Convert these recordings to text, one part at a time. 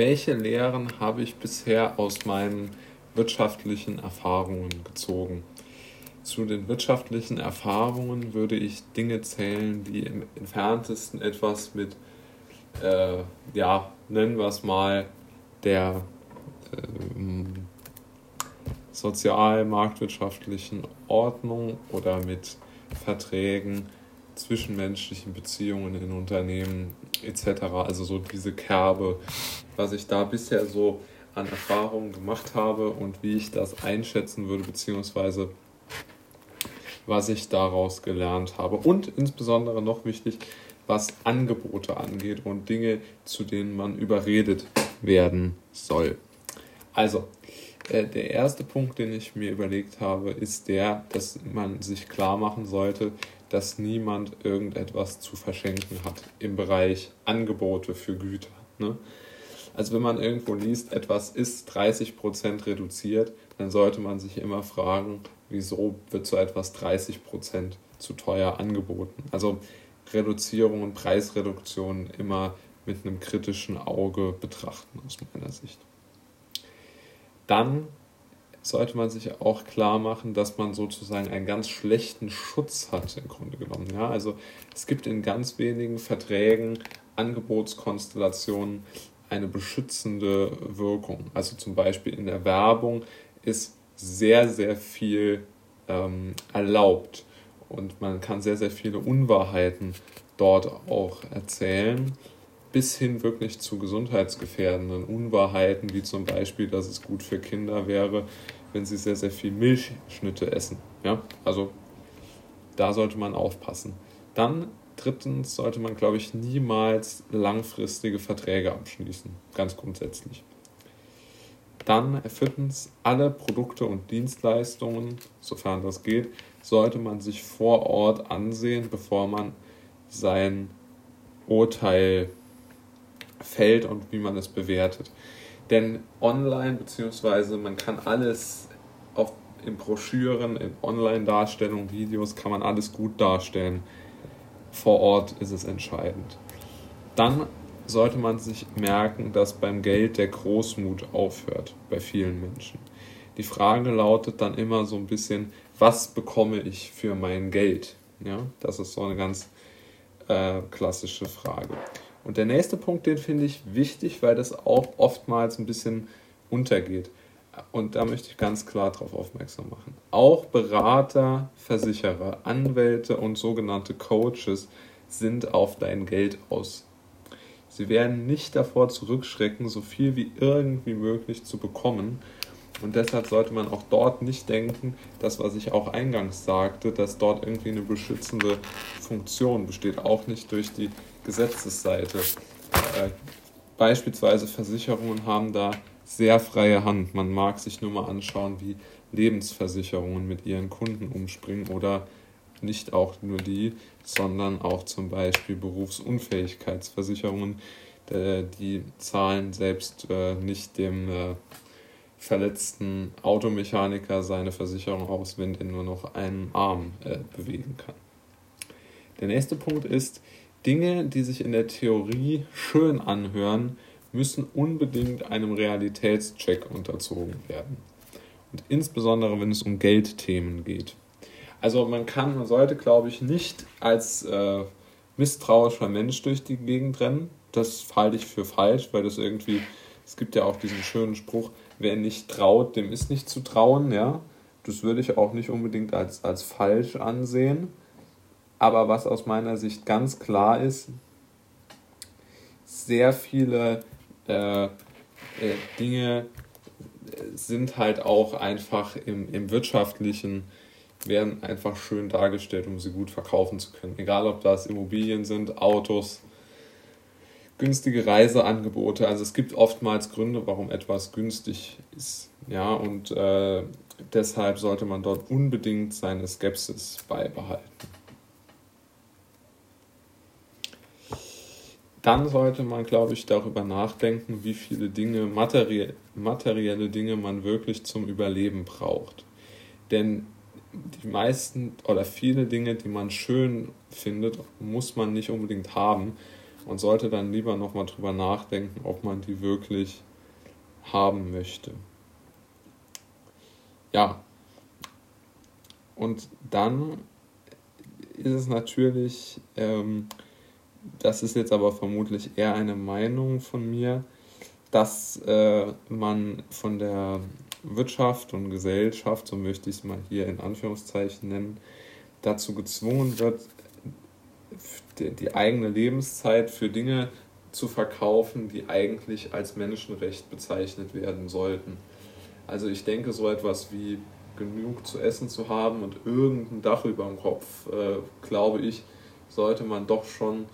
welche Lehren habe ich bisher aus meinen wirtschaftlichen Erfahrungen gezogen? Zu den wirtschaftlichen Erfahrungen würde ich Dinge zählen, die im entferntesten etwas mit, äh, ja, nennen wir es mal, der äh, sozial-marktwirtschaftlichen Ordnung oder mit Verträgen, zwischenmenschlichen Beziehungen in Unternehmen etc. Also so diese Kerbe, was ich da bisher so an Erfahrungen gemacht habe und wie ich das einschätzen würde, beziehungsweise was ich daraus gelernt habe. Und insbesondere noch wichtig, was Angebote angeht und Dinge, zu denen man überredet werden soll. Also, äh, der erste Punkt, den ich mir überlegt habe, ist der, dass man sich klar machen sollte, dass niemand irgendetwas zu verschenken hat im Bereich Angebote für Güter. Ne? Also wenn man irgendwo liest, etwas ist 30% reduziert, dann sollte man sich immer fragen, wieso wird so etwas 30% zu teuer angeboten. Also Reduzierungen, Preisreduktionen immer mit einem kritischen Auge betrachten aus meiner Sicht. Dann sollte man sich auch klar machen, dass man sozusagen einen ganz schlechten Schutz hat im Grunde genommen. Ja, also es gibt in ganz wenigen Verträgen, Angebotskonstellationen eine beschützende Wirkung. Also zum Beispiel in der Werbung ist sehr, sehr viel ähm, erlaubt und man kann sehr, sehr viele Unwahrheiten dort auch erzählen, bis hin wirklich zu gesundheitsgefährdenden Unwahrheiten, wie zum Beispiel, dass es gut für Kinder wäre, wenn sie sehr, sehr viel Milchschnitte essen. Ja? Also da sollte man aufpassen. Dann drittens sollte man, glaube ich, niemals langfristige Verträge abschließen, ganz grundsätzlich. Dann viertens, alle Produkte und Dienstleistungen, sofern das geht, sollte man sich vor Ort ansehen, bevor man sein Urteil fällt und wie man es bewertet. Denn online, beziehungsweise man kann alles auf, in Broschüren, in Online-Darstellungen, Videos, kann man alles gut darstellen. Vor Ort ist es entscheidend. Dann sollte man sich merken, dass beim Geld der Großmut aufhört bei vielen Menschen. Die Frage lautet dann immer so ein bisschen, was bekomme ich für mein Geld? Ja, das ist so eine ganz äh, klassische Frage. Und der nächste Punkt, den finde ich wichtig, weil das auch oftmals ein bisschen untergeht. Und da möchte ich ganz klar darauf aufmerksam machen. Auch Berater, Versicherer, Anwälte und sogenannte Coaches sind auf dein Geld aus. Sie werden nicht davor zurückschrecken, so viel wie irgendwie möglich zu bekommen. Und deshalb sollte man auch dort nicht denken, das, was ich auch eingangs sagte, dass dort irgendwie eine beschützende Funktion besteht, auch nicht durch die Gesetzesseite. Äh, beispielsweise Versicherungen haben da sehr freie Hand. Man mag sich nur mal anschauen, wie Lebensversicherungen mit ihren Kunden umspringen oder nicht auch nur die, sondern auch zum Beispiel Berufsunfähigkeitsversicherungen. Äh, die zahlen selbst äh, nicht dem verletzten Automechaniker seine Versicherung aus, wenn er nur noch einen Arm bewegen kann. Der nächste Punkt ist, Dinge, die sich in der Theorie schön anhören, müssen unbedingt einem Realitätscheck unterzogen werden. Und insbesondere, wenn es um Geldthemen geht. Also man kann, man sollte, glaube ich, nicht als äh, misstrauischer Mensch durch die Gegend rennen. Das halte ich für falsch, weil das irgendwie, es gibt ja auch diesen schönen Spruch, wer nicht traut, dem ist nicht zu trauen, ja. Das würde ich auch nicht unbedingt als, als falsch ansehen. Aber was aus meiner Sicht ganz klar ist, sehr viele äh, äh, Dinge sind halt auch einfach im, im wirtschaftlichen, werden einfach schön dargestellt, um sie gut verkaufen zu können. Egal ob das Immobilien sind, Autos, günstige Reiseangebote. Also es gibt oftmals Gründe, warum etwas günstig ist. Ja, und äh, deshalb sollte man dort unbedingt seine Skepsis beibehalten. dann sollte man, glaube ich, darüber nachdenken, wie viele Dinge, materie materielle Dinge man wirklich zum Überleben braucht. Denn die meisten oder viele Dinge, die man schön findet, muss man nicht unbedingt haben. Und sollte dann lieber nochmal drüber nachdenken, ob man die wirklich haben möchte. Ja, und dann ist es natürlich, ähm, das ist jetzt aber vermutlich eher eine Meinung von mir, dass äh, man von der Wirtschaft und Gesellschaft, so möchte ich es mal hier in Anführungszeichen nennen, dazu gezwungen wird, die, eigene Lebenszeit für Dinge zu verkaufen, die eigentlich als Menschenrecht bezeichnet werden sollten. Also ich denke, so etwas wie genug zu essen zu haben und irgendein Dach über dem Kopf, äh, glaube ich, sollte man doch schon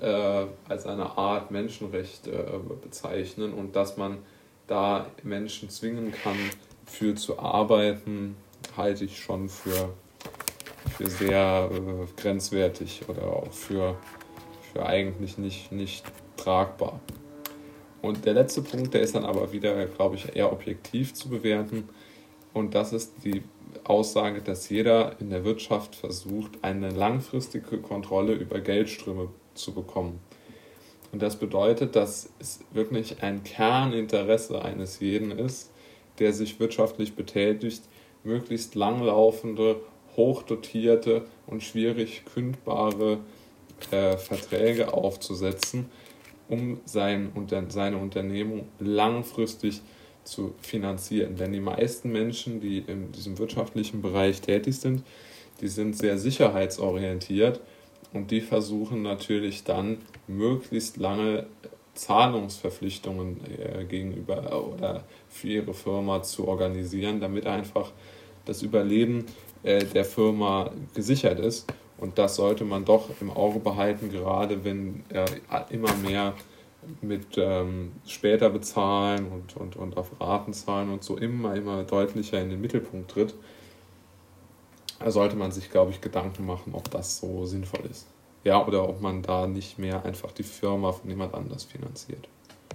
äh, als eine Art Menschenrecht äh, bezeichnen und dass man da Menschen zwingen kann, für zu arbeiten, halte ich schon für, für sehr äh, grenzwertig oder auch für, für eigentlich nicht, nicht tragbar. Und der letzte Punkt, der ist dann aber wieder, glaube ich, eher objektiv zu bewerten. Und das ist die Aussage, dass jeder in der Wirtschaft versucht, eine langfristige Kontrolle über Geldströme zu bekommen. Und das bedeutet, dass es wirklich ein Kerninteresse eines jeden ist, der sich wirtschaftlich betätigt, möglichst langlaufende, hochdotierte und schwierig kündbare äh, Verträge aufzusetzen, um sein, seine Unternehmung langfristig zu finanzieren. Denn die meisten Menschen, die in diesem wirtschaftlichen Bereich tätig sind, die sind sehr sicherheitsorientiert und die versuchen natürlich dann möglichst lange Zahlungsverpflichtungen äh, gegenüber oder für ihre Firma zu organisieren, damit einfach das Überleben äh, der Firma gesichert ist. Und das sollte man doch im Auge behalten, gerade wenn äh, immer mehr mit ähm, später bezahlen und, und, und auf Raten zahlen und so immer, immer deutlicher in den Mittelpunkt tritt. Da sollte man sich, glaube ich, Gedanken machen, ob das so sinnvoll ist. Ja, oder ob man da nicht mehr einfach die Firma von jemand anders finanziert.